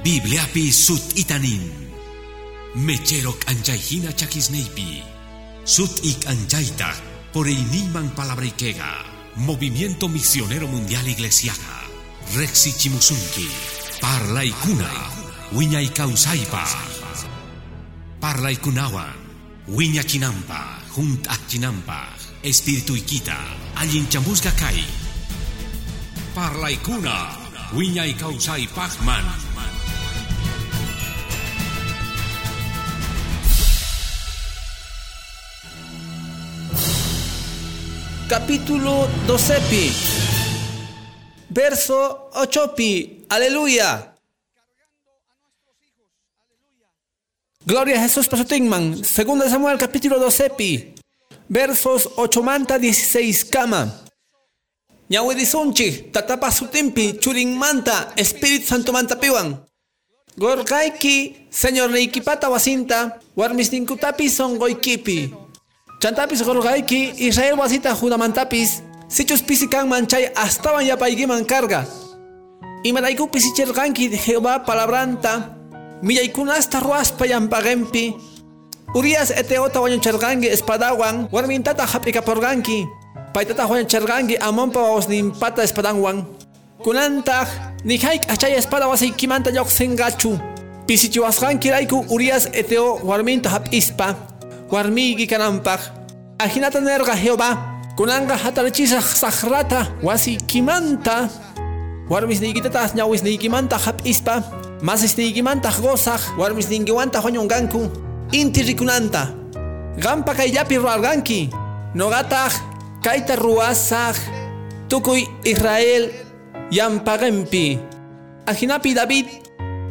Bibliapi sut itanin. Mecherok anchayhina chakisneipi. Sut ik anchayta por iniman palabrikega. Movimiento Misionero Mundial Iglesiaga. Rexi Chimusunki. Parla ikuna. Wiña ikausaipa. Parla ikunawan. Wiña chinampa. Junt chinampa. Espiritu ikita. Allin chamusga kai. Parla. Capítulo 12, verso 8, aleluya. Gloria a Jesús Pasotingman, segundo Samuel capítulo 12, versos 8 manta 16 kama. Ñawidizunchi, tatapa sutimpi, churin manta, Espíritu Santo manta piwan. Gorgaiki, Señor Neikipata wasinta, warmis ninkutapi son goikipi. Chantapis gorgaiki Israel wasita junamantapis sichus pisikan manchay astawan yapaykiman karga. Imaraykupis icharqanki Jehová palabranta. Millaykunasta ruaspa llampaqenpi Urias eteota wañucharqanki espadawan. Warmintata hap'ikaporqanki paytata wañucharqanki amonpa wawasninpata espadanwan kunantaq nijayk achay espada wasiykimanta lluqsinqachu pisichiwasqankirayku Urias eteo warminta hap'ispa warmiyki kanampaq ajinata nerqa Jehová kunanqa hatarchisaq saqrata wasiykimanta warmisniykitatas ñawisniykimanta hap'ispa masisniykimanta gozaq warmisninkiwanta wañunqanku inti rikunanta. Qampa kayllapi ruwarqanki noqataq kayta ruwasaq tukuy Israel yampaqenpi ajinapi David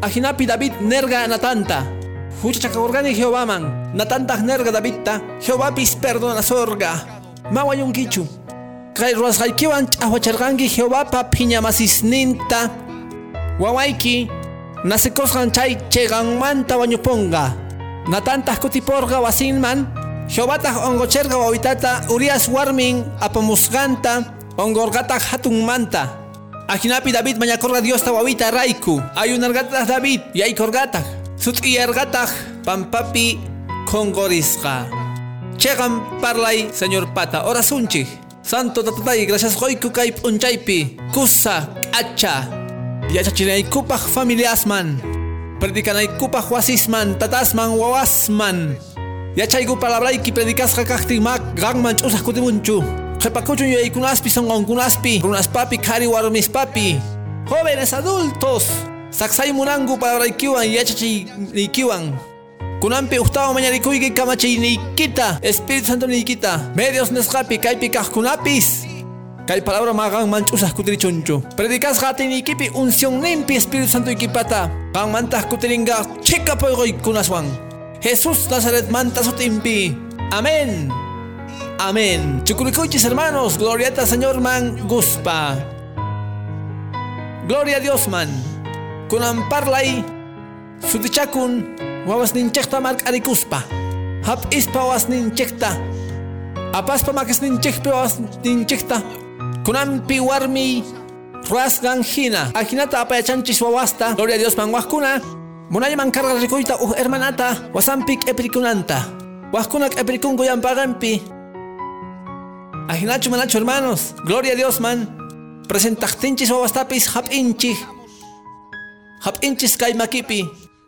ajinapi David nerqa natanta huchachakakurqani Jehovaman natantaq nerqa Davidta Jehovapis perdonasorqa mawayunkichu kay ruwasqaykiwan ch'ahwacharqanki Jehovapa phiñamasisninta wawayki nasikusqan chay chayqanmanta wañupunqa natantaq kutiporqa wasinman Jehovataq ongocherqa wawitata Urias warmin apamusqanta ongorqataq hatunmanta ajinapi David mañakurqa Diosta wawita rayku ayunarqataq David yaykurqataq sut'iyarqataq pampapi qonqorisqa chayqan parlay Señor Pata. Orasunchik Santo tatatay gracias qoyku kay p'unchaypi. Kusa k'acha yachachinaykupaq familiasman. Predikanaykupaq wasisman tatasman wawasman. Yachayku palabrayki predikasqa kaqtin mak qanman ch'usaq kutimunchu. Qhipakuchun yaykunaspi sonqonkunaspi runaspapi qhari warmispapi. Jóvenes adultos saksaymunanku palabraykiwan yachachiynikiwan kunanpi uqtawan mañarikuyki kamachayniykita Espíritu Santo niykita medios nisqapi kaypi kaqkunapis kay palabra maqanman ch'usaq kutirichunchu predikasqa atiniykipi uncionninpi Espíritu Santo ykipata qanmantaq kutirinqa chikapuyquykunaswan Jesús Nazaretmanta sutinpi amén. Amén. Chukurikuychis hermanos gloriata Señor man guspa. Gloria a Dios man kunan parlay sutichakun wawasninchikta mark'arikuspa hap'ispa wawasninchikta apaspa makisninchikpi wawasninchikta kunanpi warmi ruasqan hina. Ajinata apayachanchis wawasta. Gloria a Dios man wajkuna munayman karqa rikuyta uj hermanata wasanpi k'epirikunanta wajkuna k'epirikunku llampaqanpi ajinachu manachu hermanos. Gloria a Dios man. Presentaqtinchis wawastapis hap'inchik hap'inchis kay makipi.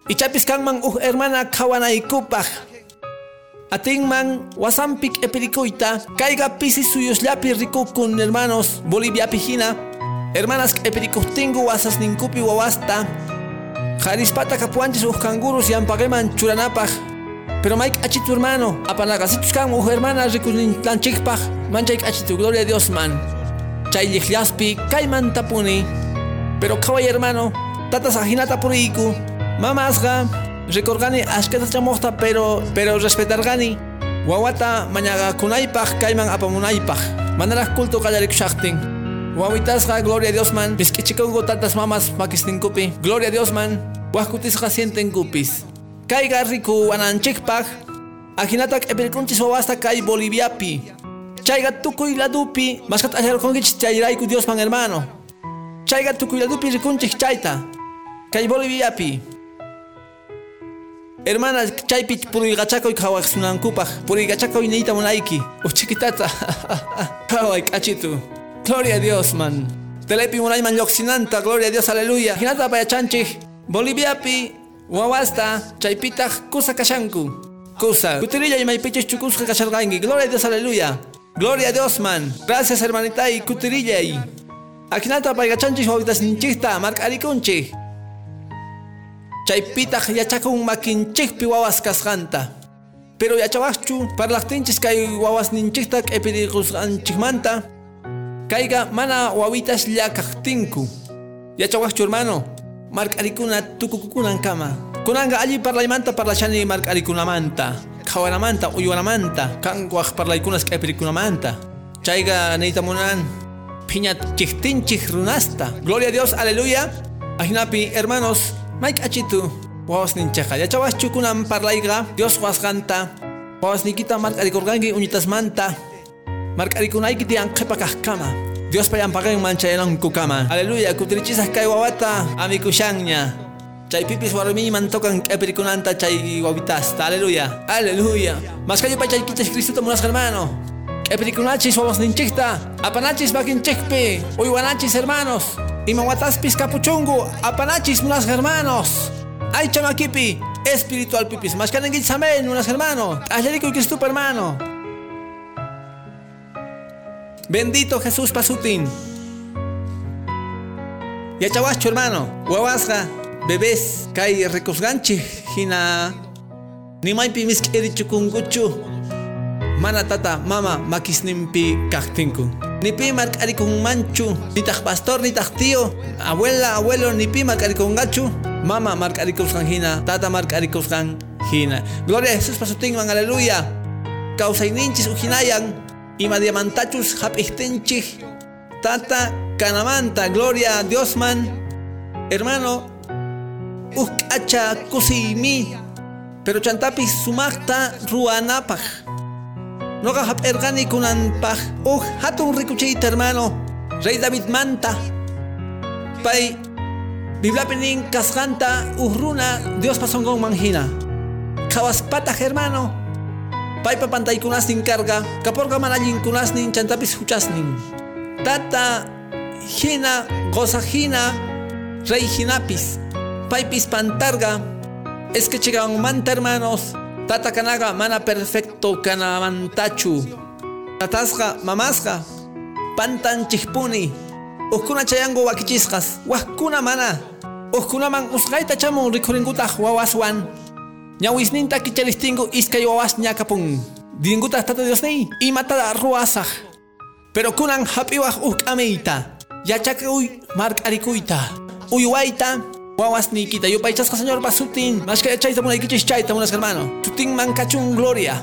Ichapis kanman uj hermana qhawanaykupaq atinman wasanpi k'epirikuyta kayqa pisi suyuslapi rikukun hermanos Boliviapi hina hermanas k'epirikuptinku wasasninkupi wawasta. Qharispata kapuanchis uj kangurus llampaqeman churanapaq pero may k'achitu hermano apanaqasichus kanman uj hermana rikusninlanchikpaq manchay k'achitu gloria a Dios man. Chay lliqllaspi kayman tapuni pero qhaway hermano tatas ajinata puriyku mamasqa rikurqani ashkata chamuqta pero pero respetarqani wawata mañaqakunaypaq kayman apamunaypaq manaraq culto qallarikushaqtin wawitasqa gloria a Dios man. Misk'ichikunku tatas mamas makisninkupi gloria a Dios man. Wajkutisqa sientenkupis kayqa riku wananchikpaq ajinata k'epirikunchis wawasta kay Boliviapi. Chayqa tukuy ladupi. Maskhata allarqunkichis chayrayku Dios man hermano. Chayqa tukuy ladupi rikunchik chayta kay Boliviapi. Hermana, chaypi purigachako y kawaksunankupaj, purigachako y neita monaiki. O chiquitata, kawai kachitu. Gloria a Dios, man. Telepi munay man yoxinanta, gloria a Dios, aleluya. Hinata pa chanchi, Boliviapi, wawasta, chaypita kusa kashanku. Kusa. Kutirilla y maipichis chukuska kashargangi. Gloria a Dios, aleluya. Gloria Dios, man. Gracias, hermanita, y kutirilla y. Akinata pa chanchi, hovitas ninchista, mark arikunchi. Chaypitaq yachakun makinchikpi wawas kasqanta. Pero yachawaqchu parlaqtinchis kay wawasninchikta q'ipiriqusqanchikmanta kayqa mana wawitas llakaqtinku. Yachawaqchu hermano, mark'arikuna tukukukunan kama. Kunanqa alli parlaymanta parlachani mark'arikunamanta, qhawanamanta, uywanamanta, kanwaq parlaykunas q'ipirikunamanta. Chayqa neytamunan phiñat chiktinchik runasta. Gloria a Dios, aleluya. Ajinapi, hermanos, Mike achitu wawas ninchaqa yachawas chukunan parlayqa Dios wasqanta wawas nikita mark'arikurqanki uñitasmanta mark'arikunayki tiyan qhipa kajkama Dios payanpaqan manchayananku kama. Aleluya kutirichisaq kay wawata amikushanña chaypipis warmiyman tokan q'ipirikunanta chay wawitasta aleluya aleluya maskayupa chaykichis Cristuta munasqa hermano q'ipirikunachis wawas ninchikta apanachis makinchikpi uywanachis hermanos Imawataspis capuchungu, apanachis unas hermanos. Ay chamaquipi, espiritual pipis, samen unas hermanos. Y Cristo hermano. Bendito Jesús pasutin. Ya chawacho hermano, huevasga, bebés, kai recosganchi, hina. Ni maipi miskeri chukunguchu. Mana tata, mama, makisnimpi kaktinku. Ni pi marcari con manchu, ni taj pastor, ni taj tío, abuela, abuelo, ni pi marcari con gachu, mama marcari con hina, tata marcari con hina. Gloria a Jesús pasutingan, aleluya. Causa ininchis ujinayan, ima diamantachus hapihtenchich, tata canamanta, gloria a Dios man. Hermano, ukacha kusimi, pero chantapis sumakta ruanapaj. Noga hap ergani kunan paj. Uh, hatun rikuchita hermano. Rey David manta. Pay. Biblia penin kasganta uhruna Dios pasongong manghina. Kawaspata hermano. Pay papantay kunas nin carga. Kaporga manalin kunas nin chantapis huchasnin. Tata hina gozajina rey hinapis. Paypis pantarga. Es que llegan manta hermanos. Tata kanaga mana perfecto kanamantachu. Tatasqa pantan chihpuni. Uskuna chayangu wakichisqas. Wahkuna mana. Uskunaman usqayta chamun rikuringutaq wawaswan. Ñawisninta kichalistingu iskay wawas ñakapun. Dingutaq tata Diosney imata ruasaq. Pero kunan hapiwaq uk'amiyta. Yachakauy mark'arikuyta. Uywaita Wawas nikita, yo paichasca señor basutin, más que chaita muna ikichis chaita unas hermano. Tutin mancachun gloria.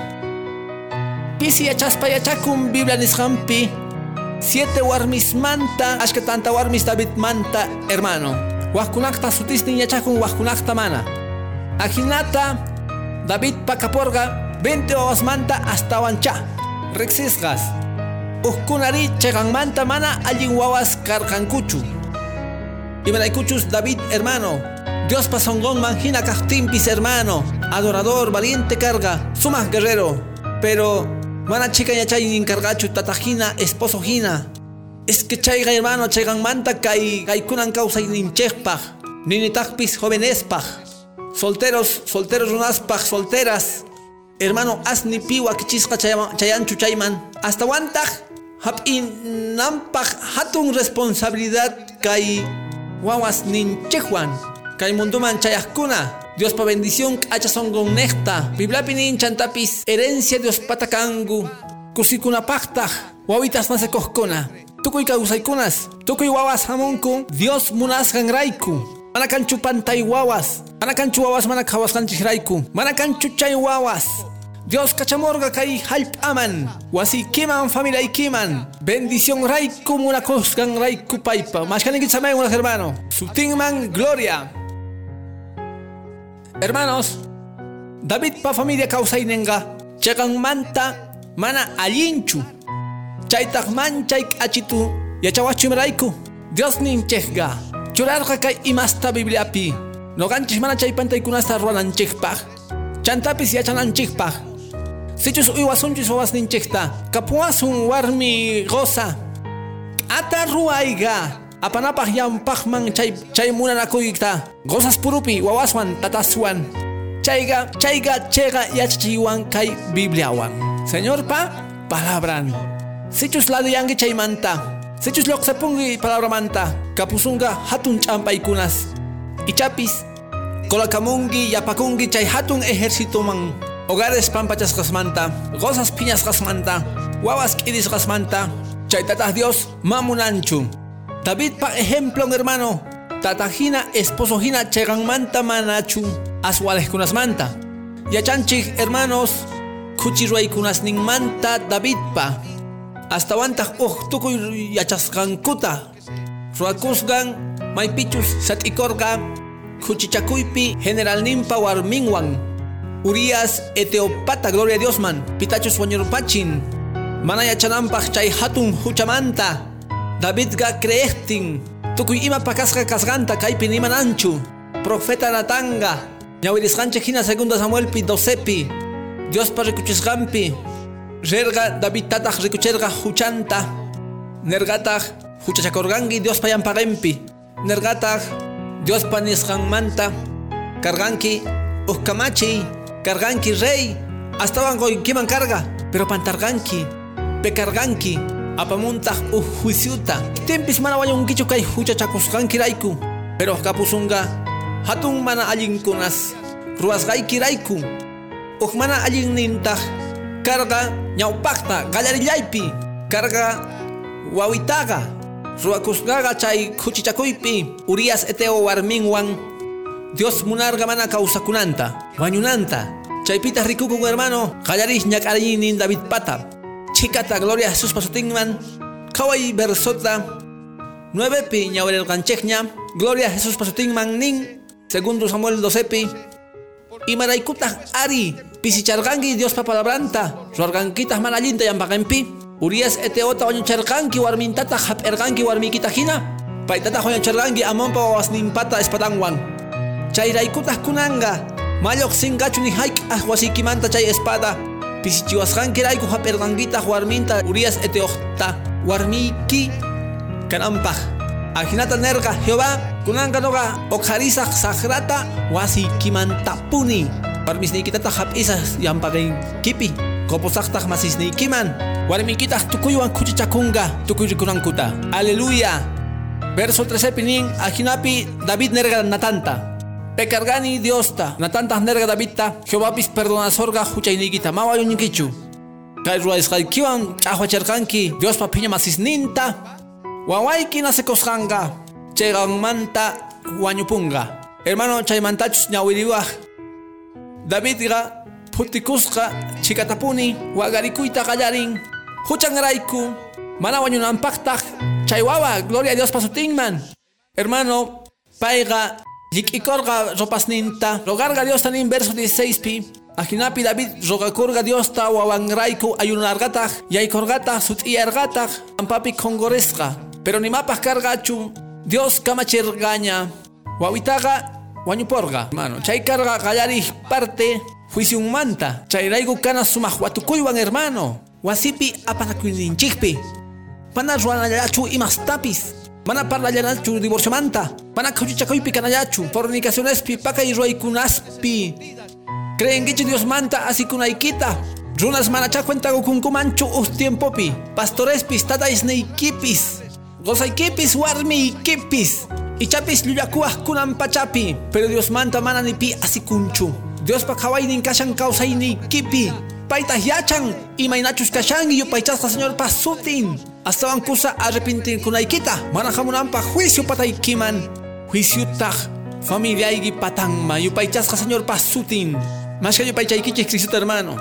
Pisi achaspa yachakun Biblia nishampi. Siete warmis manta, ashka tanta warmis David manta, hermano. Wahkunakta sutistin yachakun wahkunakta mana. Ajinata, David pakaporga, 20 wawas manta hasta wancha. Rexisgas. Uhkunari chegan manta mana allin wawas karkankuchu. Iberaycuchus David, hermano. Dios pasongón manjina castimpis, hermano. Adorador, valiente carga, sumas guerrero. Pero, mana chica ya chay encargachu tatajina, esposo jina. Es que chayga, hermano, chaygan manta kai, kai kunan causa ninchespaj. Ninitakpis jovenespaj. Solteros, solteros unaspaj, solteras. Hermano, asni piwa kichisqa chayanchu chayman. Hasta wantaj, hap in nampaj hatun responsabilidad kai wawas ninchejuan. Kay munduman chayakuna. Dios pa bendición hacha son con nesta. Biblapi nin chantapis herencia Dios patakangu. Kusikuna paktaj. Wawitas nase kohkona. Tukuy kausaykunas. Tukuy wawas hamunku. Dios munasgan raiku. Mana kanchu pantay wawas. Mana kanchu wawas mana kawas kanchis raiku. Mana kanchu chay wawas. Dios cachamorga kay halpaman. Wasi kiman familia kiman. Bendición raiku muna kosgan raiku paipa. Mashkanin kitsamay hermano. Sutingman gloria. Hermanos, David pa familia kausainenga. Chegan manta mana alinchu. Chaytak man chayk achitu. Yachawachu raiku. Dios nin chehga. churarqa kay imasta bibliapi noqanchik mana chay pantaykunasta ruwananchikpaq chantapis yachananchikpaq sichus uywasunchis wawasninchikta kapuwasun warmi goza. Ata ruwayga apanapaq llampaqman chay chay munanakuyta gozas purupi wawaswan tataswan. Chayga chayga chega yachachiwan kay bibliawan. Señor pa palabran. Sichus ladiyanki chaymanta sichus lluqsipunki palabramanta kapusunga hatun ch'ampaykunas ichapis. Kolakamunki yapakunki chay hatun ejércitoman hogares pampachasqasmanta gozas piñasqasmanta wawas k'idisqasmanta chay tataq Dios mamunanchu David pa ejemplo hermano. Tatajina esposo hina cheganmanta manachu. Aswalejkunasmanta yachanchik hermanos. Kuchirwaykunasninmanta David pa. Hasta wantaq uj tukuy yachasqankuta ruwakusqan maypichus sat'ikurqa kuchichakuypi generalninpa warminwan Urias Eteopata gloria a Diosman pitachus wañurpachin mana yachananpaq chay hatun huchamanta Davidqa creejtin tukuy ima pakasqa kasqanta kaypi nimananchu profeta Natanga ñawirisqanchik hina segunda Samuelpi 12pi Diospa rikuchisqanpi rerqa David tataq rikuchirqa huchanta nergataq huchachakurqanki Diospa llampaqinpi nergataq Diospa nisqanmanta karqanki uhkamachiy karganki rey. Astawan qoykiman karga pero pantarganki pekarganki apamuntaq uj juiciuta tempis mana wañunkichu kay huchachakusqankirayku pero kapusunga hatun mana allinkunas ruwasqaykirayku uj mana allinnintaq karga ñawpaqta qallarillaypi karga wawitaqa ruwakusqaqa chay huchichakuypi Urias Eteo warminwan. Dios munarga mana kawsakunanta wañunanta Chaipita rikukuko hermano, jallariz nak nin David Pata. Txikata gloria sus Pasotingman, kawai berzota. Nueve pi nyaurel ganchekña, gloria Jesús Pasotingman nin, segundo Samuel dosepi. Y maraikuta ari, pisicharganki dios papa labranta, suarganquitas manalinta y ambagempi. Urias ete ota oño warmintata jap erganki warmikita jina. Paitata joño charganki amon pa wasnin pata espatanguan. Chairaikuta kunanga, malloq sinqachu ni hayk'aq wasiykimanta chay espada. Pisichiwasqankirayku hap'irqankitaq warminta Urias eteoqta warmiyki kananpaq ajinata nerqa Jehová kunanqa noqa oqharisaq saqrata wasiykimantapuni warmisniykitataq hap'isaq llampaqinkipi qopusaqtaq masisniykiman warmiykitaq tukuywan kuchichakunqa tukuy rikunankuta aleluya. Verso 13 nin ajinapi David nerqa natanta pekargani Diosta natantaq nerqa Davidta Jehovapis perdonasorqa huchayniykita ma wayuñinkichu kay ruwaysqaykiwan ch'ajwacharqanki Diospa phiña masisninta wawayki nasekusqanqa chayqanmanta wañupunqa hermano chaymantachus ñawiriwaq Davidqa putikusqa chikatapuni waqarikuyta qallarin. Huchanrayku mana wañunanpaqtaq chay wawa gloria a Dios pasutinman hermano payqa Yikikorga ropasninta, rogarga Dios tanin verso 16 pi. Ajinapi David rogakurga Dios ta wawangraiku ayunargatag, yaikorgatag sutiargatag, ampapi kongoresga. Pero ni mapas cargachu, Dios kamachirgaña. Wawitaga wañuporga. Mano, chay carga gallari parte, juicio manta. Chay raigu kana sumaj watukuywan hermano. Wasipi apanakuninchikpi. Pana ruanayachu imas tapis. Mana parlallanachu divorcio manta. Mana kuchichakuypi kanayachu. Fornicacionespi pakay ruaykunaspi. Creen que Dios manta así kunaykita. Runas manacha cuenta kunkumanchu us tiempopi. Pastorespi tataisneykipis. Gozaykipis warmiykipis. Ichapis llullakuaj kunan pachapi. Pero Dios manta mana nipi así kunchu. Dios pa kawaynin kashan kausaynikipi. Paitas yachan y mainachus kashan y yo paichasqa señor pasutin. Astawan kusa arrepentir kunaykita. Mana hamunanpa juicio pataykiman. Juicio taj. Familia igi patangma. Yupaychasqa señor pasutin. Que yupaychaykichis Cristo hermano.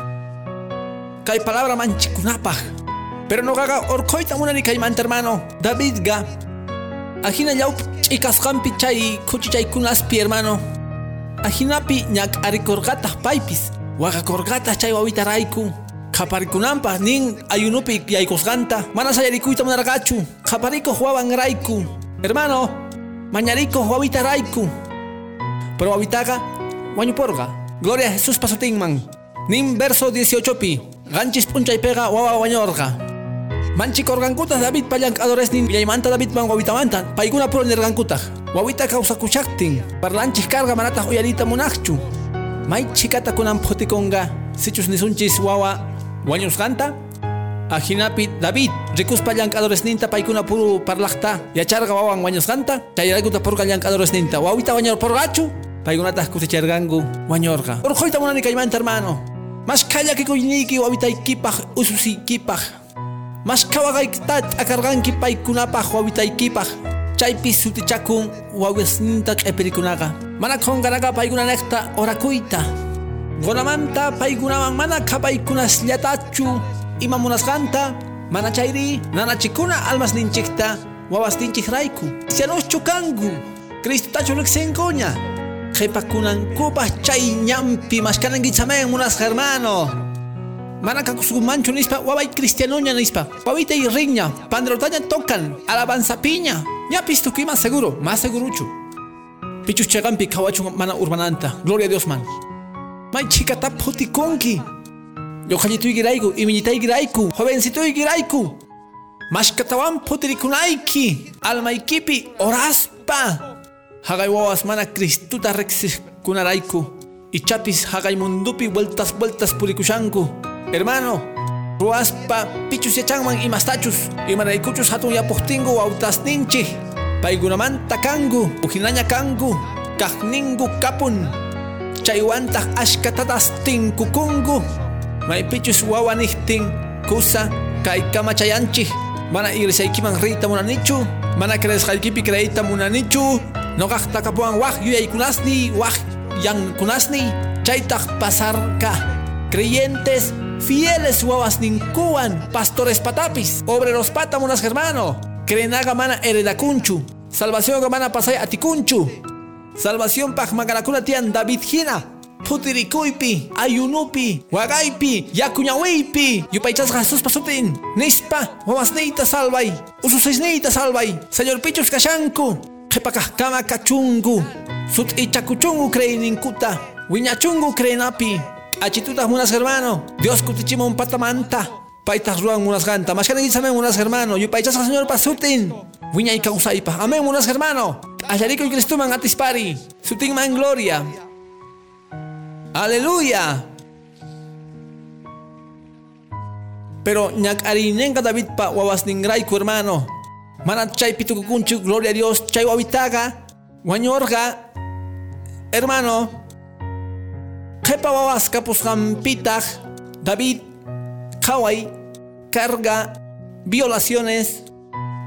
Kay palabra manchikunapaj. Pero no gaga orkoita munani kaymanta hermano. David ga. Ajina yaup chikasqampi chay kuchichaykunaspi hermano. Ajinapi ñak arikorgataq paypis. Waqakorgataq chay wawitarayku. Qhaparikunanpaq nin ayunupi yaykusqanta. Mana sayarikuyta munarqachu. Qhaparikuq wawanrayku. Hermano, mañarico wawita raiku pero wawitaga wañuporga gloria a Jesús pasotinman nin verso 18 pi ganchis pega wawa wañorga Manchik organkutas David pallank adoresnin villaymanta David man wawitamanta paykuna puro nirgankutaj wawita kawsakuchaktin parlanchik karga manataq uyarita munaqchu may chikata kunan photikonga. Sichus nisunchis wawa. Wañusqanta ajinapi David rikuspa llank'adoresninta paykuna puro parlaqta yacharqa wawan wañusqanta chayraykuta purqa llank'adoresninta wawita wañur porqachu paykunataq kuticharqanku wañurqa urquyta munani kaymanta hermano. Mas kallakikuyniyki wawitaykipaq ususiykipaq Mashkawaqaykita t'akarqanki paykunapaq wawitaykipaq chaypi sutichakun wawisninta q'ipirikunaqa mana qonqaraqa paykunanaqta orakuyta qonamanta paykunaman mana qhapaykunasllatachu ima munasqanta mana chayri nanachikuna almasninchikta wawasninchikrayku sianuschu kanku Cristotachu riqsinkuña qhipakunankupaq chay ñampi mashkanankichamayan munasqa hermano. Mana mancho nispa waway cristianoña nispa. Wawita y riña pandrotaña tocan alabanza piña. Ña pisto que más seguro más pichus kawachu mana urbananta. Gloria a Dios man. May chikata potikonki yo khallito igiraiku imiñita igiraiku jovencito igiraiku mashkatawan potirikunaiki almaykipi oraspa. Hagay wawas mana cristuta rexiskunaraiku ichapis hagay mundupi vueltas vueltas purikushanku Hermano, ruaspa pichus yachangman imastachus. Imaraykuchus hatun yapuqtinku wawtasninchik paykunamanta kangu ujinaña kangu kaqningu kapun. Chaywantaq ashkatatas tinkukungu maypichus wawanihtin kusa kay kamachayanchik mana igresaykiman riyta munanichu mana creesqaykipi creíta munanichu. Noqaqta kapuwan waq yuyaykunasni waq yankunasni. Chaytaq pasarka. Creyentes fieles huevas ninkuan, pastores patapis, obreros patamunas hermano, krenaga mana heredacunchu, salvación gamana pasay atikunchu, salvación paj maganakuna tian David Hina, putirikuipi, ayunupi, wagaipi, yakuñawipi, yupaychas Jesús pasutin, nispa, huevas neita salvay, ususis neita salvay, señor pichus kashanku, jepakah kama kachungu, sut ichakuchungu ninkuta, wiñachungu krenapi, achitutas munas hermano. Dios un patamanta paitas ruan munas ganta mashkana samen munas hermano. Yupaychas señor pasutin wiñay kausaipa amén munas hermano. Ayarico y Cristuman atispari sutin man gloria. Aleluya. Pero ñak arinenka David pa wawas ningraiku hermano. Mana chay pitukukunchu gloria a Dios. Chay wawitaga wañorga hermano Jepa wawas kapusqanpitaq David qhaway carga violaciones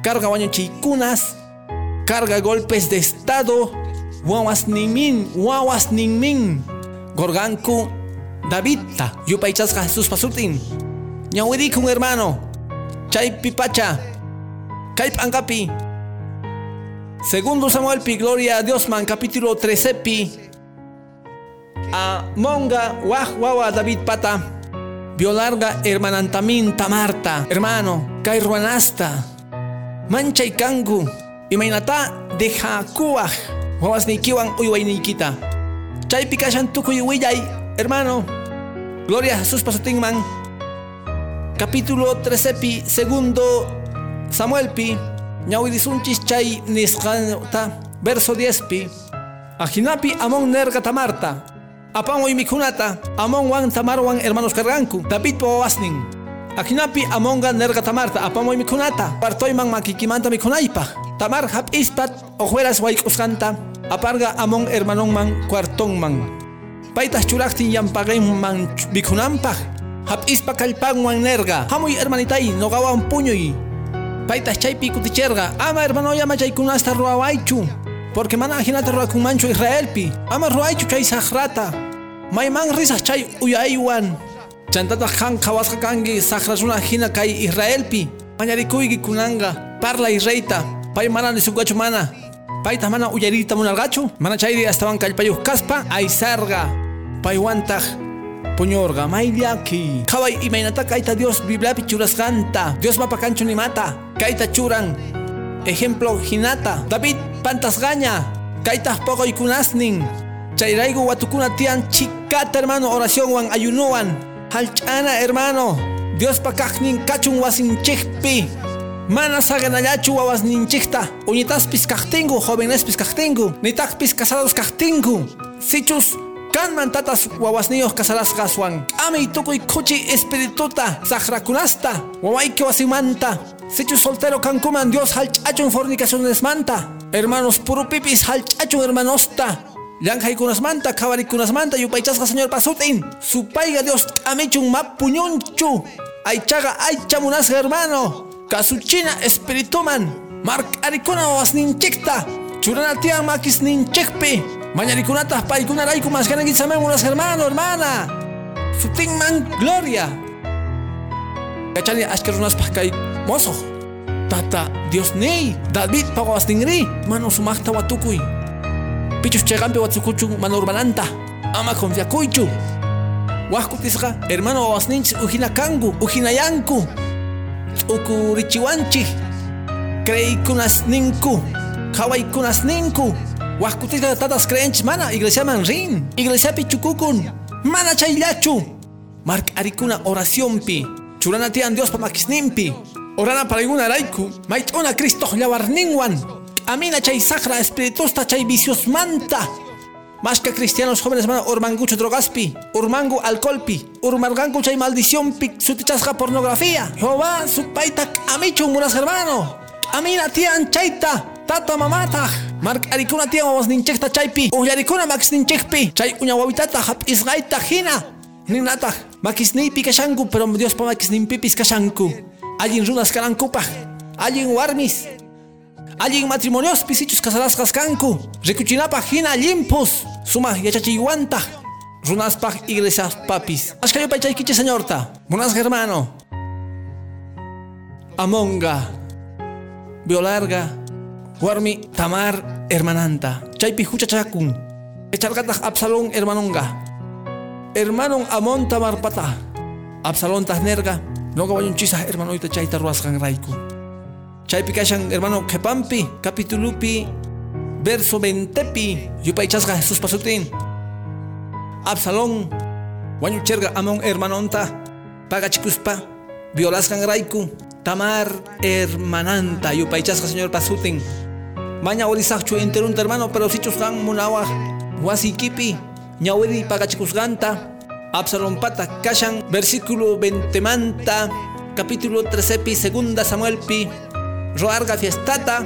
carga wañuchiykunas carga golpes de estado wawas ninmin wawas ninmin gorganku Davidta yupaychasqa Jesús pasutin. Ñawirikun hermano chaypi pacha kayp ankapi segundo Samuel pi gloria a Dios man capítulo 13 pi. A monga wah wawa David pata violarga hermanantaminta Marta hermano kay ruanasta manchay kangu imaynata deja kuaj wawas nikiwan uywayniykita chaypi kashan tukuy willay hermano. Gloria a Jesús pasotinman capítulo 13 pi segundo Samuel pi ñawirisunchis chay nisqanta verso 10 pi. Ajinapi amon nergata Marta Apangoy mikunata, amon wan tamarwan hermanos carganku, David wasning. Akinapi amonga nerga tamarta, apamoy mikunata, partoyman makikimanta mikunaypa. Tamar hap ispat, ojueras usanta, aparga amon hermanonman cuartonman. Paitas churaktin yampagayman mikunampa, hap ispa kalpanwan nerga, hamuy hermanitay, nogawan puñuy. Paitas chaypi kuticherga, ama hermanoya machaykunasta ruawaychu. Porque mana hinata kun mancho Israelpi. Ama ruaychu chay sahrata. Mayman risas chay uyaywan. Chantata han kawasqa kangi sahrasuna hina kay Israelpi. Mañarikuyki kunanga. Parla Israelita. Pay mana nisukachu mana. Payta mana uyarita munargachu. Mana chayri astawan kallpayuq kaspa aysarga. Paywantaj puñorga mayllaki. Kaway imaynata kayta Dios Bibliapi churasqanta. Dios mapa kanchu nimata. Kayta churan ejemplo hinata. David pantasgaña kaitaj poco y kunasnin. Chayraigo watukuna tian chikata hermano. Oración wan ayunuan. Halchana hermano. Dios pakaknin kachun wasin chikpi. Mana saganallachu wawas ninchikta uñitaspis kajtingu jovenespis kajtingu nitakpis casados kajtingu. Sichus kanman tatas wawasniyos kasarasqaswan k'amay tukuy kuchi espirituta saqrakunasta wawayki wasimanta sichus soltero kankuman Dios halch'achun fornicacionesmanta hermanos purupipis halch'achun hermanosta. Llank'aykunasmanta qhawarikunasimanta yupaychasqa señor pasutin supayqa Dios k'amichun mapuñunchu. Aychaqa aycha munasqa hermano. Kasuchina espirituman. Mark'arikuna wawasninchikta churana tiyan makisninchikpi mañarikunataq paykunarayku maskanankisaman unas hermano hermana. Sutinman gloria. Kachani ashka runaspaq kay mosoq tata Dios ney David paqawasninri mano sumaqta watukuy pichus chayqanpi watsukuchun mana urmananta ama confiakuychu wajkutisqa hermano wawasninchis ujina kanku ujinayanku t'ukurichiwanchik creykunasninku qhawaykunasninku wajkutisqa tatas creenchis mana iglesiaman rin iglesiapi chukukun mana chayllachu mark'arikuna oracionpi churana tiyan Diospa makisninpi orana paraykunarayku mayt'una Cristo llawarninwan k'amina chay saqra espiritusta chay viciosmanta Masca cristianos jóvenes mana urmangucho drogaspi, urmangu alcoholpi, urmargangu chay maldiciónpi, sutichasqa pornografía. Jehová, supaita amichu munas hermano. Amina tian chayta, tata mamata. Mark arikuna tian wawas ninchekta chaypi, ujarikuna max ninchekpi, chay uña wawitata hap isgaita hina. Ninata, makisnipi kashanku, pero Dios pa makisnimpipis kashanku. Allin runas karankupaj, allin warmis, Allin matrimonios pisichus casarasqas kanku rikuchinapaq hina limpus. Sumaq yachachiywantaq runaspaq iglesias papis. Ashkayupay chaykichi señorta buenas hermano amonga. Violarga warmi tamar hermananta. Chaypi huchachakun echarqataq absalón hermanonga. Hermanon amon tamar pata. Absalón tahnerga noqa wañunchisaq hermanoyta chayta ruwasqan rayku chaypi kashan hermano Kepampi, capitulupi, verso 20pi, yupaychasqa Jesús pasutin. Absalón, wañucherga amon hermanonta, pagachikuspa, violasqan rayku, tamar hermananta, yupaychasqa señor pasutin. Maña orisaqchu enterunta hermano, pero sichusqan munawaq, wasikipi, ñawiri pagachikusqanta, Absalón pata, kashan. Versículo 20 manta, capítulo 13pi, segunda Samuelpi, roarga fiestata,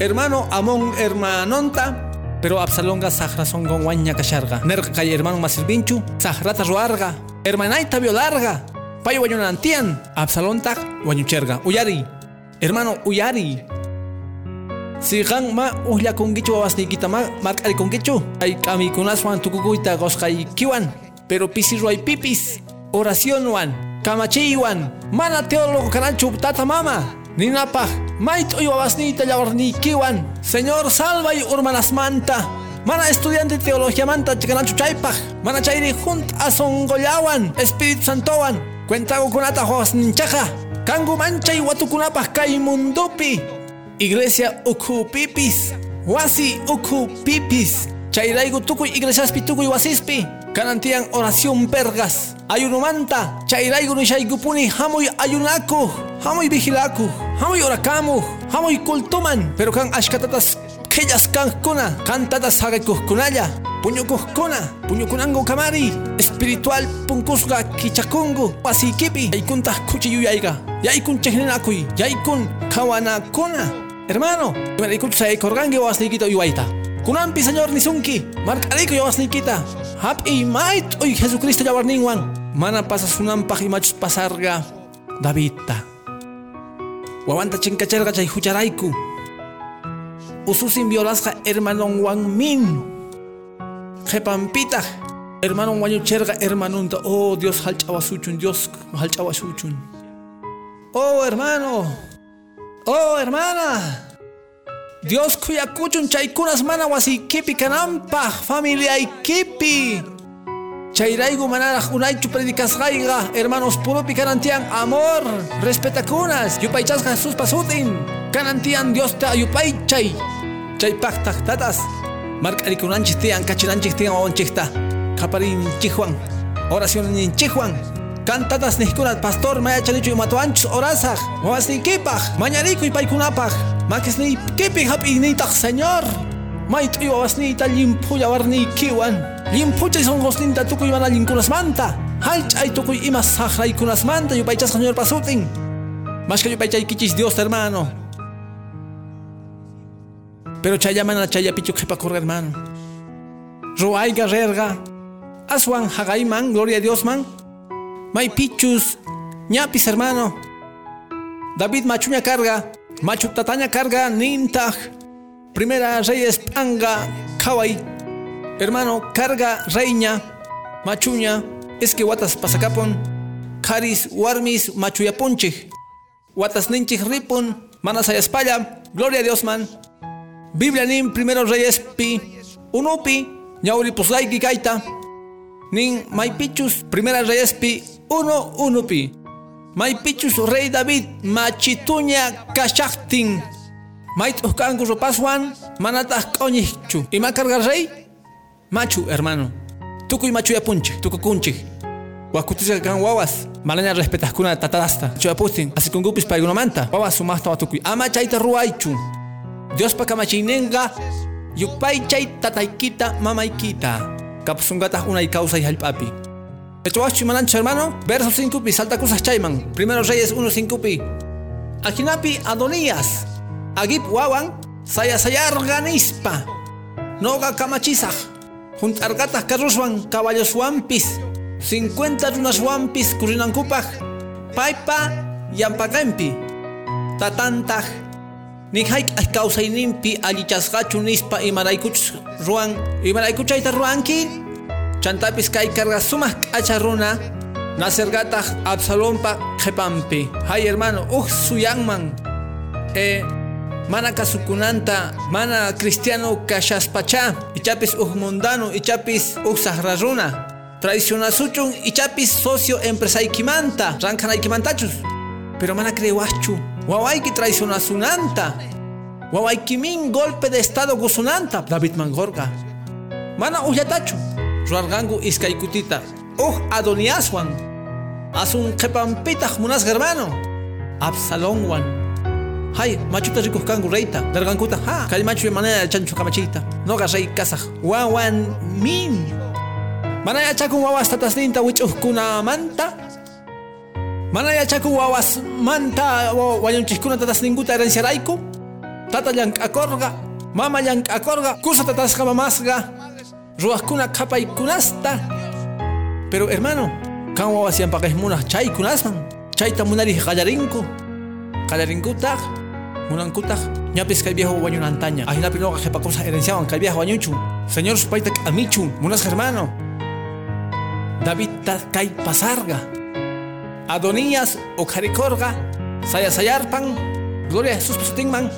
hermano amon hermanonta, pero Absalonga sahra son guaña kasharga. Nerga kay hermano masirvinchu, sahrata roarga, hermanaita violarga, payo guañonantian, Absalonta guañucherga, uyari, hermano uyari. Si gan ma uhya kongichu wasnikita ma markari kongichu, ay kami kunaswan tukukuita goskay kiwan, pero pisi ruay pipis, oración wan, kamachiwan, mana teólogo kananchu tata mama. Ninapaj, mait uywawasnita llawarnikiwan. Señor, salva y urmanas manta. Mana estudiante de teología manta chikaranchu chaypaj. Mana chayri junt asongollawan. Espíritu Santowan. Cuentago kunata joas ninchaja. Kangu mancha y watukunapaj kay mundupi. Iglesia ukupipis. Wasi ukupipis. Chayraigu tukuy iglesiaspi tukuy wasispi. Kanantian oración pergas. Ayunumanta. Chayraigu nishaygupuni hamuy ayunaku. Hamuy vigilaku. Hamuy orakamu. Hamuy kultuman. Pero kan ashkatatas kellas kankuna. Kantatas hagakuhkunalla. Puñukuhkuna. Puñukunangu kamari. Espiritual punkusga kichakungu. Wasikipi. Yaykuntah kuchiyuyayga. Yaykun chehnenakuy. Yaykun kawanakuna. Hermano. Imarikucha ekorgangi wasnikita uywaita. Kunampi señor nisunki. Markariko yawasnikita. Hap y mait uy Jesucristo yawarninwan. Mana pasasunampaj imachus pasarga. Davidta. Wawanta chinkacharga chay hucharayku. Ususin violasqa hermanon wan min. Jepampita. Hermanon wañucherga hermanunta. Oh Dios halchawasuchun. Dios halchawasuchun. Oh hermano. Oh hermana. Dios kuyakuchun chaykunas mana wasikipi kanampaj familiaykipi. Chayraygu manaraj unaychu predicasqayqa hermanos purupi kanantian amor respetakunas yupaychasqa Jesús pasutin Kanantian Dios te ayupay chay. Chay paktak tatas. Markarikunanchis tian, kachinanchis tian onchista. Kaparin chihuan. Cantatas nihkunat pastor maya chalichu y matuanchos orasaj. Wawas ni kipaj. Mañarico y paikunapaj. Makis ni kipi hap ignitaj señor. Mait y wawas ni tal limpuya warni kiwan. Limpucha y son hostinta tukuy van alinkunas manta. Halch ay tukuy imas sahraykunas manta yupaychas señor pasutin. Más que yupaychay kichis Dios hermano. Pero chayamana chayapichu jepakurra hermano. Ruayga rerga. Aswan hagayman, gloria a Dios man. May pichus, ñapis hermano. David machuña carga, machu tataña carga, nintaj. Primera reyes panga, kawai. Hermano, carga reina, machuña, es que watas pasacapon. Karis, warmis, machuya punchig. Watas ninchig ripun, manasaya espalla, gloria a Dios man. Biblia nin primero reyes pi, unupi, ñauri puslaiki kaita. Nin maipichus, primera reyes pi, uno unupi. Maipichus rey David, machituña kashaktin. Mait uskangu ropaswan, manatas konyihchu. ¿Y ma carga rey? Machu, hermano. Tukuy machu ya punche, tuku kunchi. Wakutisa kan wawas, malaña respetas kuna tatadasta. Chuya pustin, así con gupis pa manta. Wawas sumasta wa tukuy. Ama chaita ruaichu. Dios pa kamachinenga, yupay chay tataykita mamaykita. Kapsungatas una y causa y halpapi. Echuachu manancho hermano, verso 5 pi, salta cosas chayman. Primero Reyes 1 5 pi. Akinapi Adonías. Agip wawan, saya sayar ganispa. Noga kamachisaj. Juntargatas carruswan, caballos wampis. 50 runas wampis kurinankupaj. Paipa yampagempi. Tatantaj. Nijhaik ay kausayninpi allichasqachu nispa imaraykuch ruan imaraykuchayta ruanki chantapis kay carga sumas k'acha runa. Nacergataq Absalompa qhepampi hay hermano uj suyanman eh, mana kasukunanta mana cristiano kashaspacha. Ichapis uj mundano ichapis uj sahra runa. Traicionasuchun ichapis socio empresaykimanta rankanaykimantachus pero mana crewaschu wawayki traicionasunanta wawaykimin golpe de estado gusunanta David Mangorga. Mana ullatachu ruargangu iskaykutita uj Adoniaswan asun qepampitaq munasqa hermano Absalonwan hay machuta rikuhkangu reyta dargankuta ha kay machu manera chanchu kamachita. Noqa rey kasaq wawan min. Mana yachakun wawas tatasninta wich'ujkunamanta mana yachakun wawas manta wañunchikuna tatasninkuta herenciarayku tata llank'akorqa mama llank'akorqa kusa tatasqa mamasqa ruwaqkuna qhapaykunasta pero hermano kan wawas yanpaqejmunaq chaykunasman chayta munari qallarinku qallarinku-taq munankutaq ñapis kay viejo wañunantaña ajinapi noqa qhipakusa herenciawan kay viejo wañuchu señor supayta k'amichu munasqa hermano. David kay pasarga Adonías o Caricorga, Saya Sayarpan, Gloria a Jesús Pesutingman,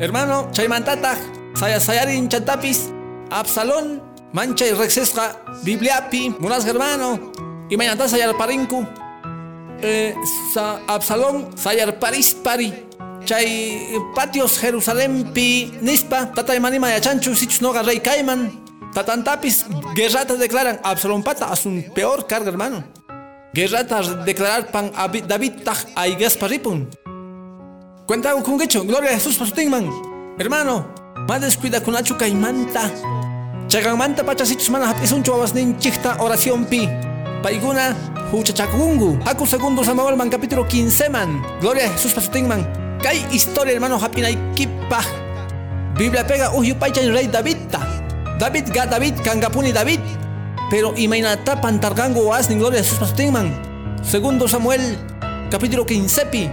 hermano Chaymantatag, Saya Sayarin Chantapis, Absalón, Mancha y Rexesca, Bibliapi, Munas hermano, y Mañata Sayar Parinku, eh, sa, Absalón, Sayar Paris Pari, Chay Patios Jerusalén Pi, Nispa, Tata Manima y Achanchu, Sichus Noga Rey Caiman, Tatantapis, guerrata declaran Absalón Pata a su peor carga hermano. Guerratas declarar pan David taj aigas paripun. Cuenta con hecho, gloria a Jesús pastingman. Hermano, más descuida con achu caimanta. Chagan manta pachasichus mana hapisun chuavas nin chichta oración pi. Paiguna, huchachakungu. Haku segundo Samuel man capítulo 15 man. Gloria a Jesús pastingman. Kai historia hermano hapinay kipa. Biblia pega uyu paichan rey David ta. David ga David kangapuni David. Pero imainata pantargango as ni gloria sus pastingman. Segundo Samuel, capítulo 15 pi.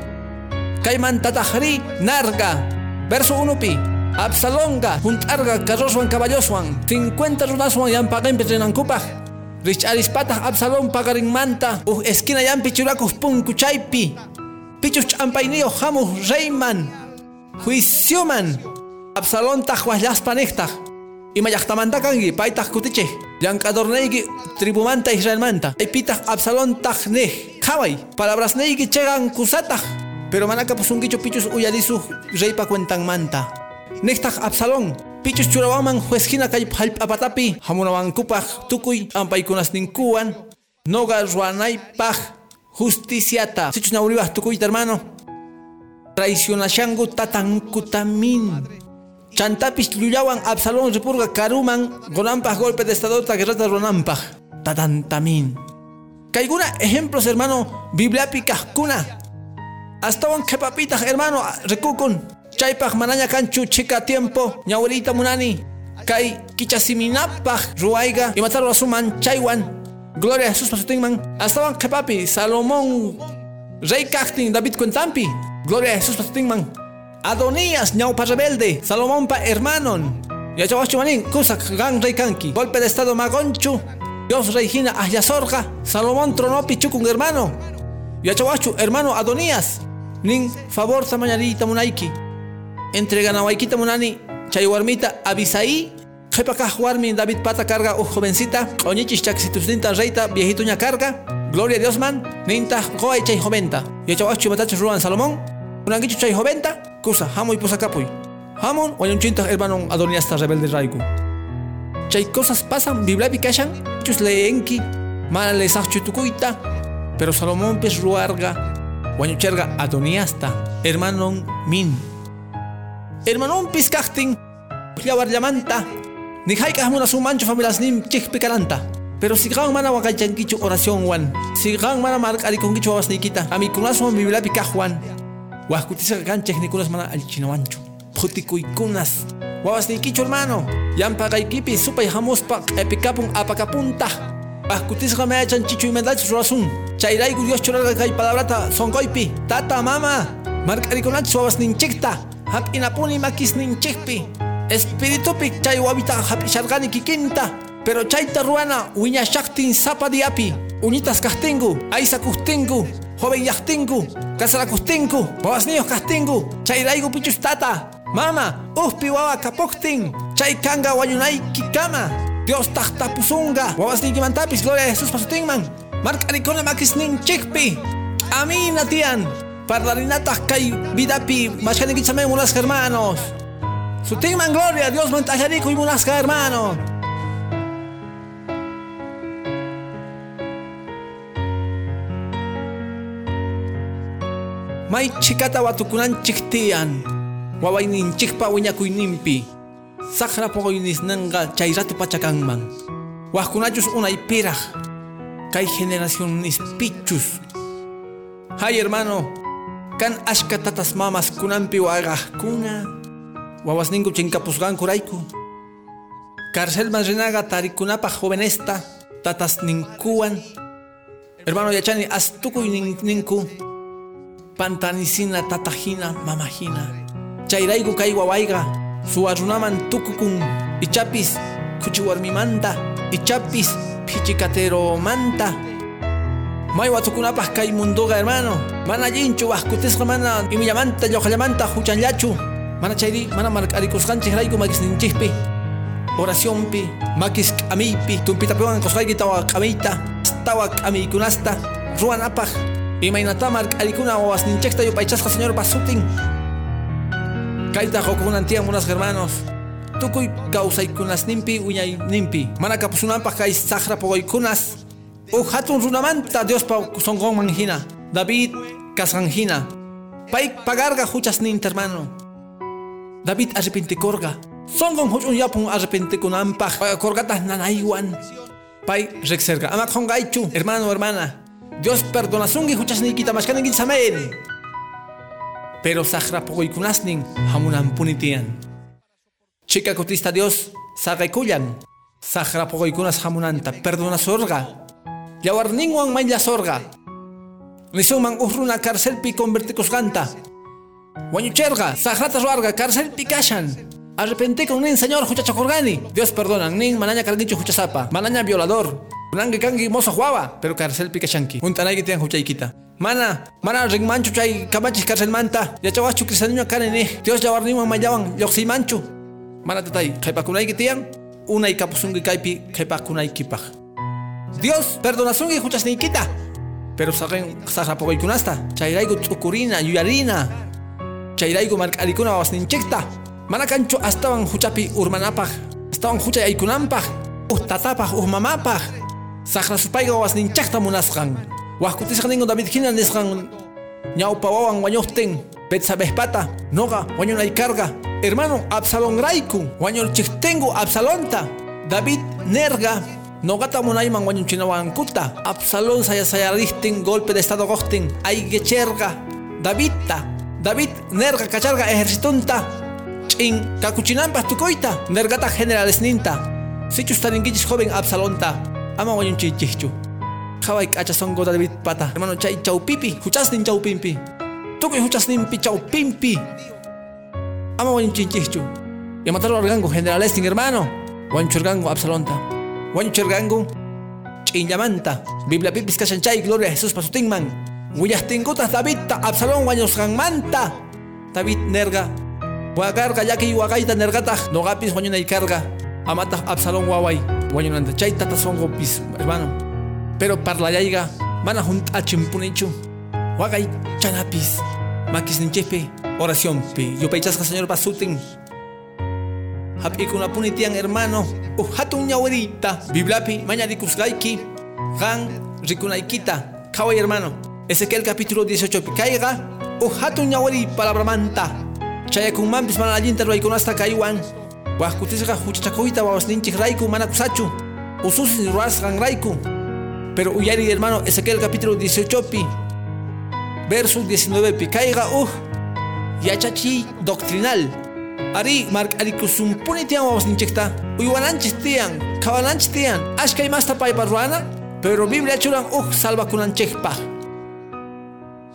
Kaiman tatajri narga. Verso 1 pi. Absalonga, juntarga, carroswan, caballoswan. 50 runaswan yan pagin petrenankupaj. Rich arispatah Absalón pagarin manta. Uh esquina yan pichurakus pun kuchaypi. Pichus champainio jamus reyman. Juicioman. Absalón tajhuaslaspanejtaj. Imayaqtamantakangi paytaq kutichej llank'adornayki tribumanta Israelmanta aypitaq Absalón taqnej qhaway palabrasnayki chegan kusataq Pero manaka pusunkichu pichus uyarisu reypa cuentan manta. Nektaj Absalón, pichus churawaman juezgina kay apatapi, hamunawankupaj tukuy ampaykunas ninkuwan, noga ruanaypaj justiciata. Sichus nauribaj tukuyta hermano. Traicionashangu tatankutamin. Chantapis llullawan Absalón repurga karuman, gonampaj golpe de estado guerrata ruanampaj. Tatantamin. Kayguna ejemplos hermano, Biblia kuna. Hasta un kepapitas hermano, recukun. Chaypaj manaña canchu chica tiempo, ñabuelita munani. Kay kichasiminapaj ruaiga y mataron a suman chaywan. Gloria a Jesús pasutingman. Hasta un kepapi, Salomón. Rey Cactin, David Cuentampi. Gloria a Jesús pasutingman. Adonías, ñaupa rebelde. Salomón pa hermanon. Ya chawachu manin, kusak gan rey kanki. Golpe de estado magonchu. Dios reigina Ahyazorga. Salomón tronopi chukun hermano. Ya chawachu hermano Adonías nin favor tamañarita munaiki entrega nawaikita munani chay warmita abisaí Jepakaj warmi David Pata carga o jovencita oñichis chaksitusninta reita viejituña carga Gloria Dios man ninta goay chay joventa. Yachawachu matachu ruan Salomón unangichu chay joventa kusa hamu y pusakapuy hamun oñunchinta hermano Adoniasta rebelde raigu chay cosas pasan biblia kashan chus leenki mala le tukuyta pero Salomón pes ruarga Adoniasta, hermano min. Hermano piscachtin, llawar llamanta, ni haika hamuna su mancho familias nim picaranta. Pero si gan mana wakachankichu oración wan, si gan mana mark arikonkichu awas nikita, a mi kunas wan biblia pikajuan. Huascutisa ganchek ni kunas mana al chinawancho. Putikuikunas. Wawas nikichu hermano, yampa gaikipi supay hamuspa epikapun apakapunta. Huascutisga me echan chichu medach rasun. Chayrayku Dios churarqa kay palabrata sonqoypi tata mama mark'arikunata suawas ninchikta hap'inapuni makis ninchikpi espiritupi chay wawita hap'isharqani kikinta pero chayta ruana wiñashaqtin sapa diapi uñitas kastingu aysakujtinku joven yaqtinku kasarakustinku wawasniyuq kastingu chayrayku pichus tata. Mama uhpi wawa kapuktin chay kanga wañunayki kama. Dios tahtapusunga wawasniykimantapis gloria a Jesús pasutinman mark'arikuna makisninchikpi amina tiyan parlarinataq kay vidapi mashkanikichamen munasqa hermanos. Sutinman gloria Dios man t'allarikuy munasqa hermano. May chikata watukunanchik tiyan wawayninchikpa wiñakuyninpi saqra poqoynisnanqa chay ratu pachakanman waqkunachus unaypiraq Kay generación pichus. Hay hermano, kan ashka tatas mamas kunampi kuna. Wawas ningu chinkapusgan kuraiku. Carcel renaga tarikunapa jovenesta, tatas ninkuan. Hermano yachani astuku ninku. Pantanicina tatajina mamajina. Chairaiku kai wawaiga. Suarunaman tukukun. Ichapis kuchiwarmimanta. Ichapis pichicatero watukunapaj kay mundoga hermano. Mana allinchu wajkutisqa mana imillamanta llamanta huchanllachu mana chayri mana mark'arikusqanchik rayku makisninchikpi oracionpi makis k'amiypi tumpitapiwan qusqayki tawa k'amiyta tawa k'amiykunasta ruwanapaj imaynata mark'arikuna wawasninchikta yupaychasqa señor pasutin kayta qokukunan tiyan munasqa hermanos tukuy kawsaykunasninpi wiñayninpi mana kapusunanpaq kay saqra pogoykunas hatun runamanta Diospa sonqonman hina David kasqan hina pay pagarga huchasninta hermano. David arrepentikorga sonqon huch'un yapun arrepentikunanpaq korgataq nanaywan pay riqsirqa ama qonqaychu hermano hermana. Dios perdonasunki huchasniykita mashkaninki samen pero saqra pogoykunasnin hamunanpuni tiyan Chica kutista Dios, saqaykullan, saqrapuquykunas hamunanta, perdona sorga. Yawarninwan maylla sorga. Nisuman uhruna karcelpi convertikusqanta. Wañucherga, saqrata ruarga, karcelpi kashan. con nin señor huchachakurgani. Dios perdona, nin manaña carguichu huchasapa, manaña violador. Nangi kangi mozo juaba, pero carcelpi kashanki. Untanayki tiyan huchaykita. Mana, mana ringmanchu chay kamachis carcelmanta. Yachawachu cristianuña kanini. Dios yawarninwan mayawan yoximanchu mana tatay qhipakunayki tiyan unay kapusunki kaypi qhipakunaykipaq Dios perdonasunki huchasniykita pero saqen saqrapuquykunasta chayrayku t'ukurina yuyarina chayrayku mark'arikuna wawasninchikta mana kanchu astawan huchapi urmanapaq astawan huchay tatapaq uj mamapaq saqrasupayqa wawasninchikta munasqan. Wajkutisqa ningun David hina nisqan. Ñawpa wawan wañuqtin Betsabespata noqa wañunaykarqa hermano Absalón rayku wañurchiktingu Absalonta. David nerga Nogata munayman wañuchinawankuta Absalón sayasayarihtin golpe de estado gohtin aygecherga Davidta David nerga kacharga ejércitunta ch'in kakuchinanpaq tukuyta nergata generales ninta. Sichus tarinkichis joven Absalonta ama wañunchiychikchu qhaway k'achasonko David pata. Hermano chay chawpipi huchasnin chawpimpi tukuy huchasninpi chawpimpi ama wañunchinchikchu imatalo arganku generales nin hermano. Wañuchurganku Absalonta wañuchurganku ch'inllamanta bibliapipis kashan chay gloria a Jesús pasutinman willahtinkutas Davidta Absalón wañusqanmanta David nerga wakarqa llaki waqayta nergataq noqapis wañunaykarqa amataq Absalón waway wañunanta chay tatasonqopis hermano pero parlayayqa mana hunt'achimpunichu waqay chanapis makisninchikpi oraciónpi yupaychasqa señor pasutin hap'ikunapuni tiyan hermano. Uj hatun ñawirita bibliapi mañarikusqayki qan rikunaykita qhaway hermano. Ezequiel capítulo 18 pi kayqa uj hatun ñawiri palabramanta chayakunmanpis mana allinta ruwaykunasta kaywan wajkutisqa huchachakuyta wawasninchik rayku mana kusachu ususis ruwasqan rayku pero uyari hermano Ezequiel capítulo 18 pi. Verso 19 pi kayqa uj yachachi doctrinal ari mark'arikusumpuni tiyan wawasninchikta uywananchis tiyan qhawananchis tiyan ashkay masta paypa ruwana pero biblia churan uj salvakunanchikpaq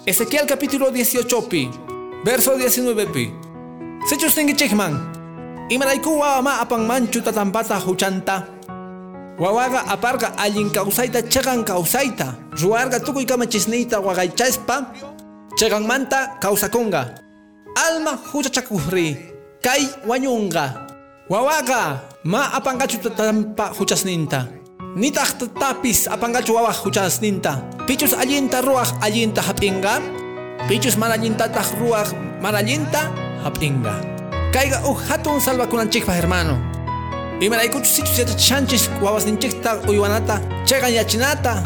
Ezequiel capítulo 18 pi. Verso 19 pi. Sechus ningichikman imarayku wawa ma apan manchu tatampata huchanta. Wawaqa aparqa allin kawsayta chaqan kawsayta ruwarqa tukuy kamachisniyta waqaychaspa chaqanmanta kawsakunqa alma huchachakujri kay wañunqa wawaqa ma apanqachu tatampa huchasninta nitaq tatapis apanqachu wawaq huchasninta pichus allinta ruwaq allinta hap'inqa pichus mana allintataq ruwaq mana allinta hap'inqa kayqa uj hatun salvakunanchikpaq hermano. Imaraykuchus sichus yachachishanchis wawasninchikta uywanata chayqan yachinata.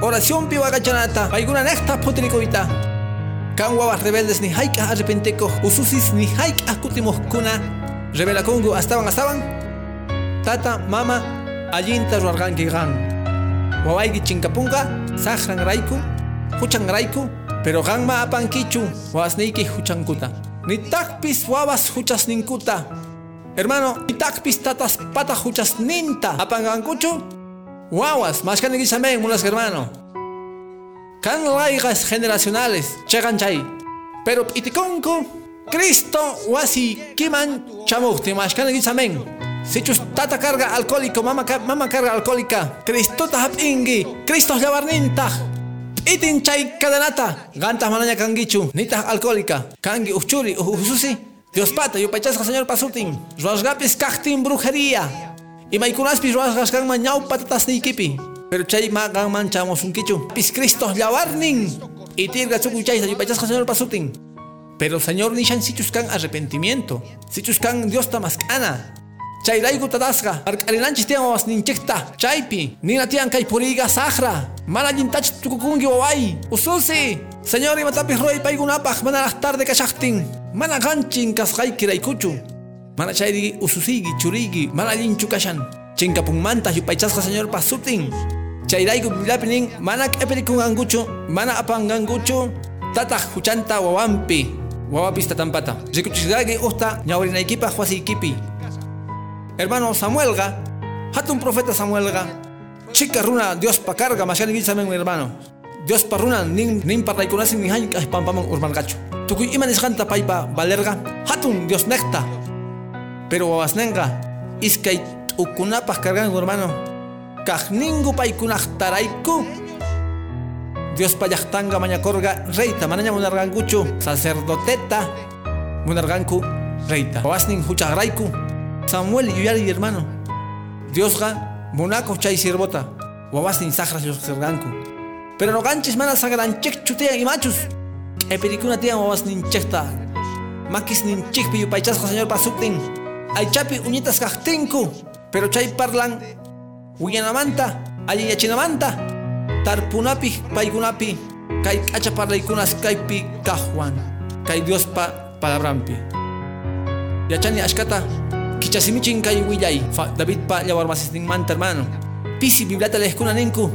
Oraciónpi waqachanata paykuna niqta phutirikuyta kan rebeldes ni hayk'aj arrepentikuq ususis ni hayk'aj kutimuqkuna revelakunku astawan astawan tata mama allinta ruwarqanki qan wawayki chinkapunqa saqranrayku huchanrayku pero qanma apankichu wawasniyki huchankuta nitaqpis wawas huchasninkuta hermano nitaqpis tatas pata huchasninta apanqankuchu wawas mashkanikichamen munas hermano kan rayqas generacionales chegan chay pero p'itikunku Cristo wasi kiman chamuqti mashkanikichamen Sichus tata carga alcohólico, mama, mama carga alcohólica. Cristo hapingi, Cristo llavarninta. Itin chay cadenata. Gantas manaña kangichu, nita alcohólica. Kangi uchuri, ususi. Dios pata, yo pachasca señor pasutin. Rasgapis cachtin brujería. Y maikunaspis rasgaskan mañau patatas ni kipi. Pero chay magan manchamos un kichu. Pis Cristo llavarnin. Y tirga chuku chay, yo pachasca señor pasutin. Pero Señor nishan sichus kan arrepentimiento. Sichus kan Dios tamascana. chayrayku tatasqa arq'arinanchis tiyan wawasninchikta chaypi nina tiyan kay puriyqa saqra mana allintachus tukukunki waway ususi señor imatapis ruray paykunapaq manaraq tarde kashaqtin mana qanchin kasqayki raykuchu mana chayri ususiyki churiyki mana allinchu kashan chinkapunmanta yupaychasqa señor pasutin chayrayku bibliapi nin mana q'ipirikunqankuchu mana apanqankuchu tataq huchanta wawanpi wawapis tatampata rikuchisqayki usta ñawrinaykipaq wasiykipi hermano Samuelga, hatun profeta Samuelga, chica runa Dios pa carga, mashani samen mi hermano. Dios pa runa nin nin pa raikunasin ni hain kah pampamang urban gacho. Tukuy iman iskanta paipa balerga, hatun Dios nekta. Pero wawasnenga, iskay ukunapah cargan hermano. Kah ningu paikunah taraiku. Dios payahtanga mañakorga reita mananya munarganguchu sacerdoteta munarganku reita. Wasning huchagraiku Samuel yuyari hermano. Dios ga monaco chay sirvota. Wawas ni sahras los serganku. Pero no ganchis mana sagranchik chutian y machos. E pericuna tian wawas ninchekta. Makis ninchikpi yupaychasqa señor pasuptin. Aychapi uñitas kajtinku. Pero chay parlan wiyanamanta, aliyachinamanta. Tarpunapi paykunapi. Kay k'acha parlaykunas kaypi kahwan. Kay Diospa palabrampi. Yachani ashkata kichasimichin kay willay. David pa llawarmasisninmanta hermano. Pisi biblata lehkuna ninku.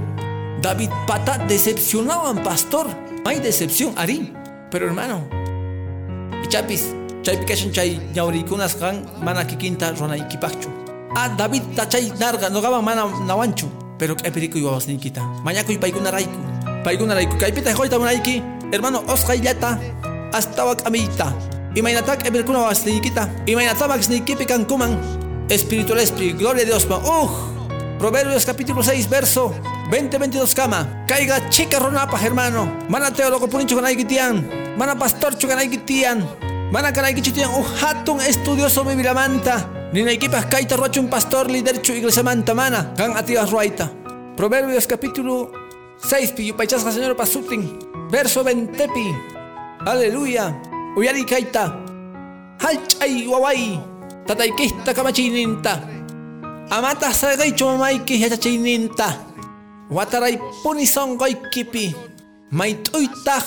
David pata decepcionaban pastor. Hay decepción ari. Pero hermano. Ichapis. Chay pikashan chay ñawrikunas kan mana kikinta ronaykipachu. Ah David ta chay narga nogaban mana nawanchu. Pero k'epiriku yuwasninkita. Mañakuy paykuna rayku. Paykuna rayku. Kaypita hoyta munayki. Hermano Osqayllata. Hasta wakamita. Imaynatak k'epirikuna wasninkita. Imaynatamak snikipi kankuman. Espiritual Espíritu. Gloria a Dios. Uh. Proverbios capítulo 6 verso 20-22 kama. Caiga chica ronapa hermano. Mana teólogo punincho kanaykitian. Mana pastor chukanayki Mana kanayki chutian uh hatun estudioso bibilamanta. Ninaykipas kaita un pastor líder chu iglesia manta mana. Kan atias ruaita. Proverbios capítulo 6 pi yupaychasqa señor pasutin. Verso 20 pi. Aleluya. Uyari kaita. Halchay waway. Tataykista kamachininta. Amata sagaychu mamayki yachachayninta. Wataray puni songoykipi. Mayt'uytaq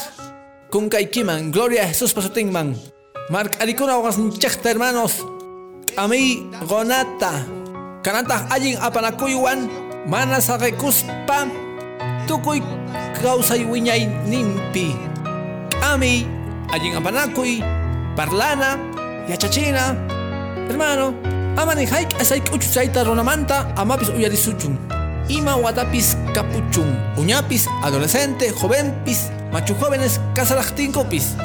kunkaykiman. Gloria a Jesús pasutinman. Mark'arikuna waqasninchaqta hermanos. K'amiy gonata. Kanataq allin apanakuywan. Mana saqekuspa. Tukuy kawsay wiñay nimpi. K'amiy allin apanakuy. Parlana. Yachachina. Hermano. Amani haik asay k'uchu chayta runamanta. Amapis uyarisuchun. Ima watapis capuchun. Uñapis, adolescente, jovenpis, machu jóvenes, casarajtincopis.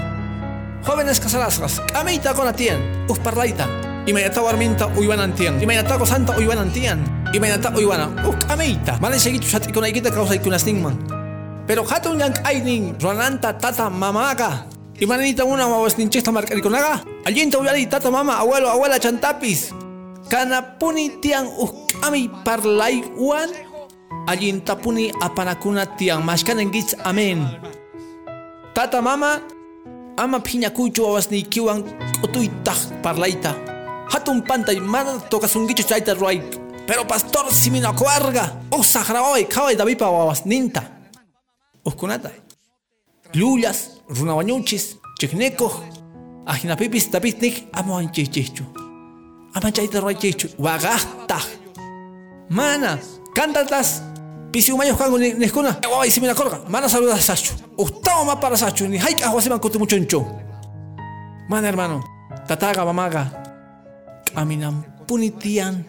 Jóvenes casarasgas, kamita konatian, us parlaita. Imaynata warminta uywanantian. Imaynata santa uywanantian. Imaynata uywana, us kamita. Mane seguichu satikunaykita kawsaykunasninman. Pero hatun yank aynin, ronanta tata mamaga. Imanita una wawasninchista markarikunaga. Allinta uyari tata mama, abuelo, abuela chantapis. Kanapuni tiang us kami parlaywan. Allintapuni apanakuna tiang mashkanengits amen. Tata mama ama phiñakuychu awasniykiwan k'utuytaq parlayta. Hatun pantay mana tokasunkichu chayta ruay. Pero pastor siminakuarga usaq raway qhaway Davidpa wawasninta. Uskunata. Lullas, runawañuchis, chiknekuj, ajinapipis Davidnik ama wanchijchijchu. Ama chayta ruaychijchu. Waqaqtaq. Mana, cantatas. Pisi umayos kangu ni neskuna. Waway simina korga. Mana saludas sachu. Ustawa ma para sachu. Ni haik ahwasiman kutu muchuncho. Mana hermano. Tataga mamaga. Kaminan punitian.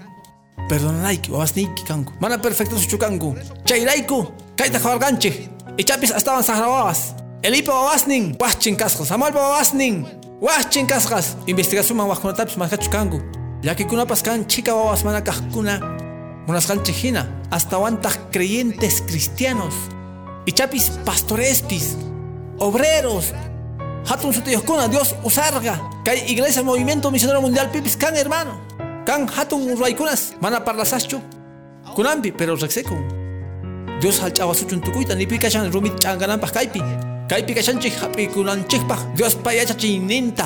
Perdonalaiki wawasniki kangu. Mana perfecto suchu kangu. Chayraiku. Kaita kawarganche. Ichapis astawan sahrawawas. Elipa wawasnin. Wahchin kaskas. Samuelpa wawasnin. Wahchin kaskas. Investigación man wahkunatapis maskachu kangu. Yakikunapas kan chica wawas mana kahkuna. Munasqanchik hina hasta wantaj creyentes cristianos y chapis pastorespis obreros hatun sutiyuskuna Dios usarga. Kay iglesia movimiento misionero mundial pipis kan hermano. Kan hatun raykunas mana parlasaschu. Kunampi pero rexekun Dios halch'awasuchun tukuyta nipi kashan rumit ch'angananpaq kaypi kaypi kashanchik hap'ikunanchikpaq Dios pa yachachiyninta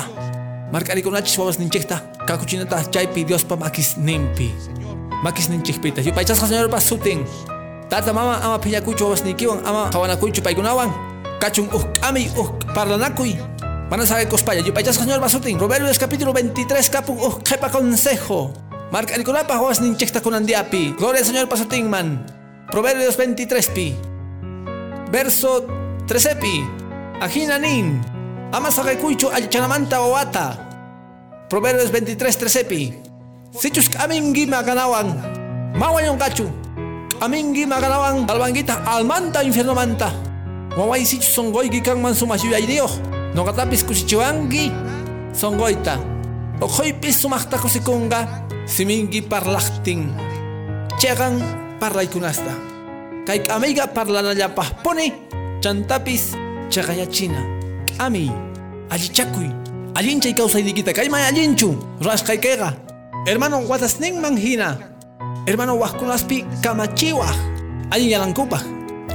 mark'arikunachis wawasninchikta kakuchinata chaypi Dios pa makisninpi makis ninchikpita yupaychasqa señor pa sutin tata mama ama phiñakuychu wawasniykiwan ama qawanakuychu paykunawan kachun uj k'amiy uj parlanakuy mana saqikuspaña yupaychasqa señor pa sutin Proverbios capítulo 23 kapun uj qhepa consejo. Mark'anikunapaq wawasninchikta kunandiapi gloria al señor pa sutinman Proverbios 23 pi. Verso 13 pi. Ajina nin. Ama saqikuychu allichanamanta wawata Proverbios 23 13 pi. Sichus amingi maganawan. Mawan yung kachu. Amingi maganawan. Albanggita almanta infierno manta. Maway sichus songgoy gikang man sumasyuyay Dios. No katapis kusichiwangi. Songgoyta. Okoy pis sumakta kusikunga. Simingi parlakting. Chegan parlay kunasta. Kay amiga parlanallapah poni. Chantapis chakaya china. Kami. Alichakuy. Alinchay kausay dikita. Kay may alinchu. Ras kay kega. Hermano watasning manghina. Hermano wahkunaspi kamachiwah. Allin yalankupaj.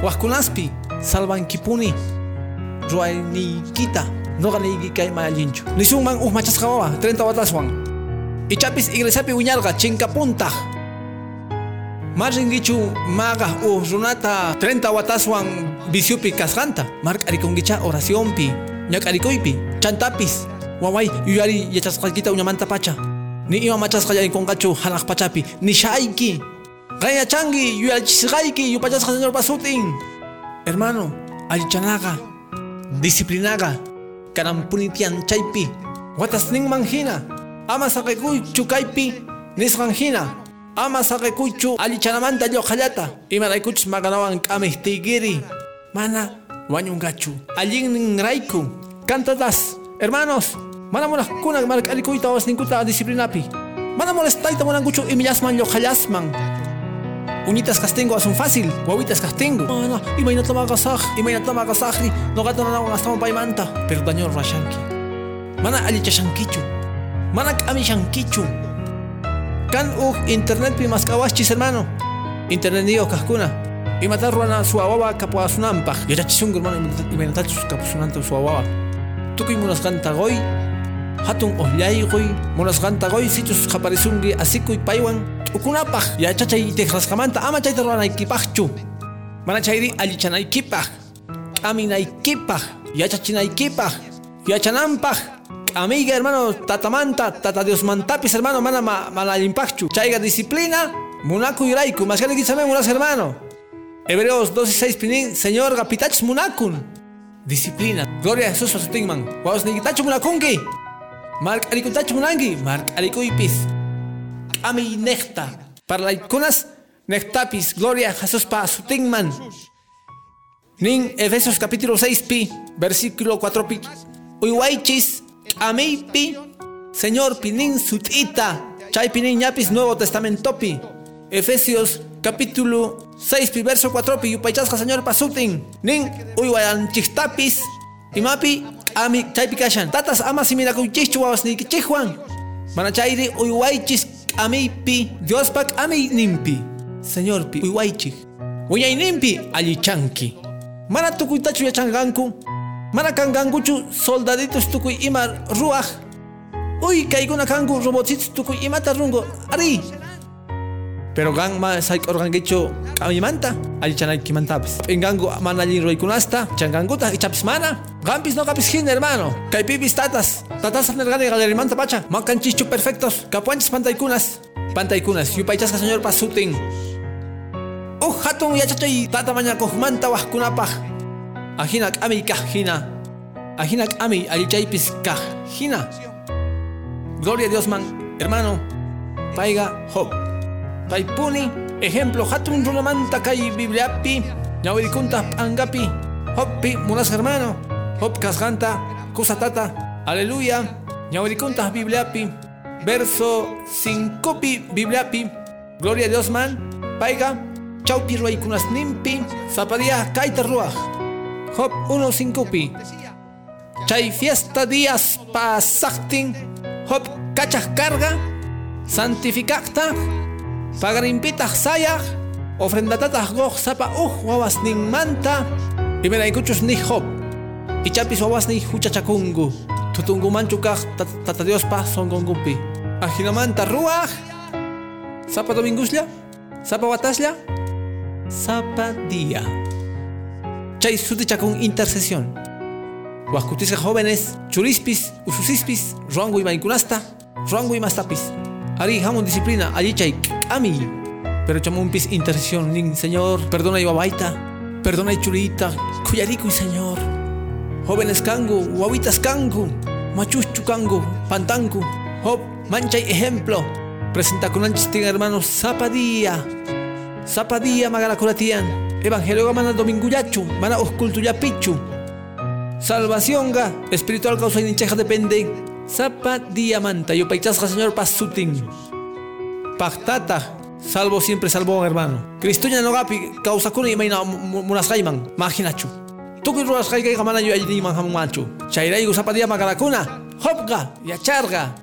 Wahkunaspi salvankipuni ruayniykita noqaniyki kayma allinchu nisunman uj machasqa wawa 30 wataswan ichapis iglesiapi wiñarqa chinkapuntaq Maringichu maga u runata. 30 wataswan visiupi kasqanta mark'arikunkicha oracionpi ñak'arikuypi chantapis waway yuyari yachasqaykita uñamanta pacha ni ima machasqa yaykunqachu hanaq pachapi nishayki qayachanki yuyarichisqayki yupachasqa señor pasutin hermano allichanaqa disciplinaqa kanampuni tiyan chaypi watasninman hina ama saqikuychu kaypi nisqan hina ama saqikuychu allichanamanta lloqallata imaraykuchus maqanawan k'amih tiygiri mana wañunqachu allinninrayku cantatas hermanos mana munaqkuna mark'arikuyta wasninkuta disciplinapi mana molestayta munankuchu imillasman lloqallasman uñitas castingo asun fácil wawitas castingo mana imaynata maqasaq imaynata maqasaqri noqata nanawan astawan paymanta pero daño rashanki mana allichashankichu mana k'amishankichu kan uj internetpi masqawaschis hermano. Internet niyo kajkuna. Imata ruana suwawawa kapuasunanpaq yachachisunku hermano imaynatachus kapusunanta suwawawa tukuy munasqanta qoy hatun uqllayquy munasqanta qoy sichus qaparisunki asikuy paywan. t'ukunapaq yachachay tiqrasqamanta ama chayta ruwanaykipaqchu mana chayri allichanaykipaq k'aminaykipaq yachachinaykipaq yachananpaq k'amiyqa hermano tatamanta tata diosmantapis hermano mana ma, mana allinpaqchu chayqa disciplina munakuyrayku masqanikichamay munas hermano. Hebreos 12:6 pinin señor pitachus munakun disciplina. Gloria a Jesús pasutinman wawasniykitachu munakunki mark'arikuytachu munanki. Mark'arikuypis k'amiy neqta parlaykunas neqtapis gloria a Jesús pasutinman nin Efesios capítulo 6 pi versículo 4 pi. Uywaychis k'amiypi señor pinin sut'ita chaypi nin ñapis nuevo testamentopi Efesios capítulo 6 pi verso 4 pi. Yupaychasqa señor pasutin nin uywayanchiktapis imapi ami chaypi kashan. Tatas ama siminakuychikchu wawasniykichikwan mana chayri uywaychis k'amiypi diospa k'amiy ninpi señorpi uywaychik wiñayninpi allichanki mana tukuytachu yachanqanku mana kanqankuchu soldaditos tukuy ima ruwaq uy kaykuna kanku robotcitos tukuy imata runku ari. Pero gan ma sayk'urqankichu k'amimanta allichanaykimantapas p'inqanku mana allin ruykunasta chanqankuta ichapis mana. Qampis noqapis hina hermano. Kaypipis tatas. Tatas nerqani galerimanta pacha. Makanchikchu perfectos. Kapuanchis pantaykunas. Pantaykunas. Yupaychasqa señor pasutin uj hatun yachachay tata mañakuqmanta waqkunapaq ajina k'amiy kaq hina ajina k'amiy allichaypis kaq hina gloria a Dios man. Hermano payqa Job paypuni ejemplo hatun runamanta kay bibliapi ñawirikunta p'angapi hoppi munas hermano hop kasqanta kusatata aleluya ñawirikunta bibliapi verso 5 pi bibliapi gloria a Dios man payqa chawpi ruwaykunasninpi sapadiya kayta ruwaq hop 1 pi chay fiesta días pasaqtin hop kachaq karga santificaqta pagarimpitaq sayaq ofrendatataq goq sapa uj wawasninmanta imiraykuchus ni hop ichapis wawasniy huchachakunku tutunkumanchu kaq tata diospa sonkonkupi ajinamanta ruwaq sapa dominguslla sapa wataslla sapa día chay sutichakun intercesión. Waqkutisqa jóvenes churispis ususispis ruanguy maykunasta ruanguy mastapis. Ari hamun disciplina allichay k'amiy pero chamunpis intercesión nin señor. Perdonay wawaita perdonay churita kuyarikuy señor. Jóvenes kangu wawitas kangu machuchu kangu pantanku hop manchay ejemplo. Presentakunanchis tin hermanos zapadía. Zapadía magarakuratian evangelio mana domingullachu mana uskultullapichu salvación ga espiritual causa inincheja depende. Zapa diamanta yo paichasca señor pasutin pactata salvo siempre salvo hermano cristuña no gapi causa kuna imaina munas gaiman maginachu tukuy ruas gai gai mana yo allí man hamu machu chairaigu zapa dia magarakuna hopga yacharga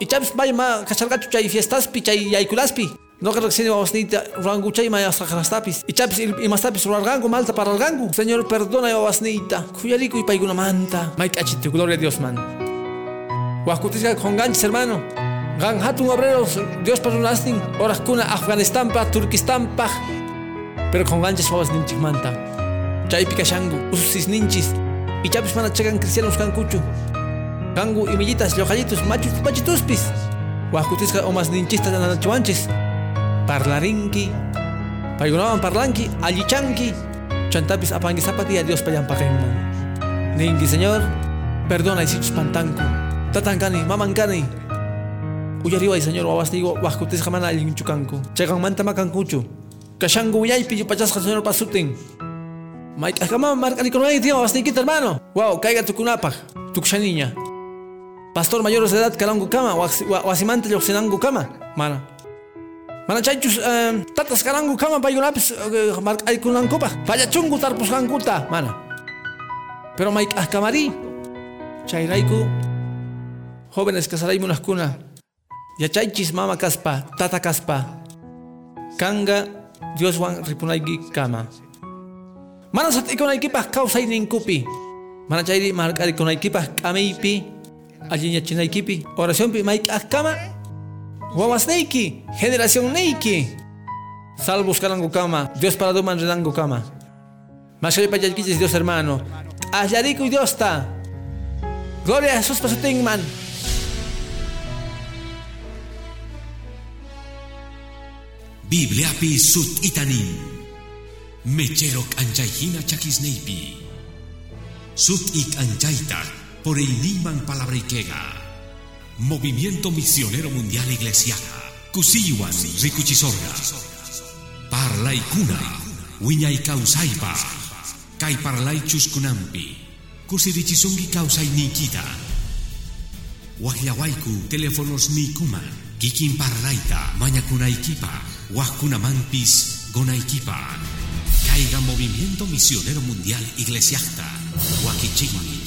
y chaps vaya ma kachargachu chay fiestaspi chay yaykulaspi No creo que sea rangu chay maya sakrastapis. Y chapis y mastapis rangu malta para el gangu. Señor, perdona babasnita. Kuyariku y paiguna manta. Mike achite, gloria a Dios, man. Con hermano. Gan hatun obreros, Dios para un. Horas kuna Afganistán pa, Turquistán pa. Pero con ganchis babas ninchik manta. Chay pikashangu, ususis ninchis. Y chapis mana chegan cristianos cancuchu. Gangu y millitas, lojalitos, machos, pachituspis. Huascutisca o más ninchista nanachuanchis. Parlarinki. Paygunawan parlanki, allichanki. Chantapis apangi zapati a Dios payan paquenman. Ningi, Señor, perdona y si pantanku. Tatankani, mamankani. Uyariway, Señor, wawastigo, huascutisca mana allinchucanku. Chegan manta macancuchu. Kashangu uyaypi yupachasca, Señor, marca con ahí, tío, basniquita, hermano. Wow, caiga tu kunapaj, tu niña. Pastor mayores de edad, kalangu kama, wasimante yoxinangu kama. Mana. Mana chaychus, tatas kalangu kama, payunapis, marca ay kunankupa. Falla chungu tarpus kankuta, mana. Pero Mike, akamari. Chayraiku. Jóvenes casaraimu unas cuna. Yachaychis mama kaspa, tata kaspa. Kanga, Dios wan ripunaigi kama. Mana sat ikonaykipaq kawsayninkupi. Mana chayri mark'arikunaykipaq k'amaypi, alliñachinaykipi, oracionpi mayk'aq kama, wawasnayki, generacionnayki. Salvos karangu kama, Dios para duman renangu kama. Mashaypa yallkichis Dios hermano. Allariku Dios ta. Gloria a Jesús pasutingman. Biblia pi sut itanin. Mecherok anjaihina chakisneipi. Sut ik anjaita por el niman palabrikega. Movimiento Misionero Mundial Iglesiaja. Kusiwan rikuchisorga. Parlay kuna. Wiñay kausaipa. Kay parlay chuskunampi. Kusirichisungi kausay nikita. Teléfonos nikuman. Kikin parlaita mañakunaykipa. Wahkunamanpis gonaykipa. Caiga Movimiento Misionero Mundial Iglesiasta. Wakichigmi.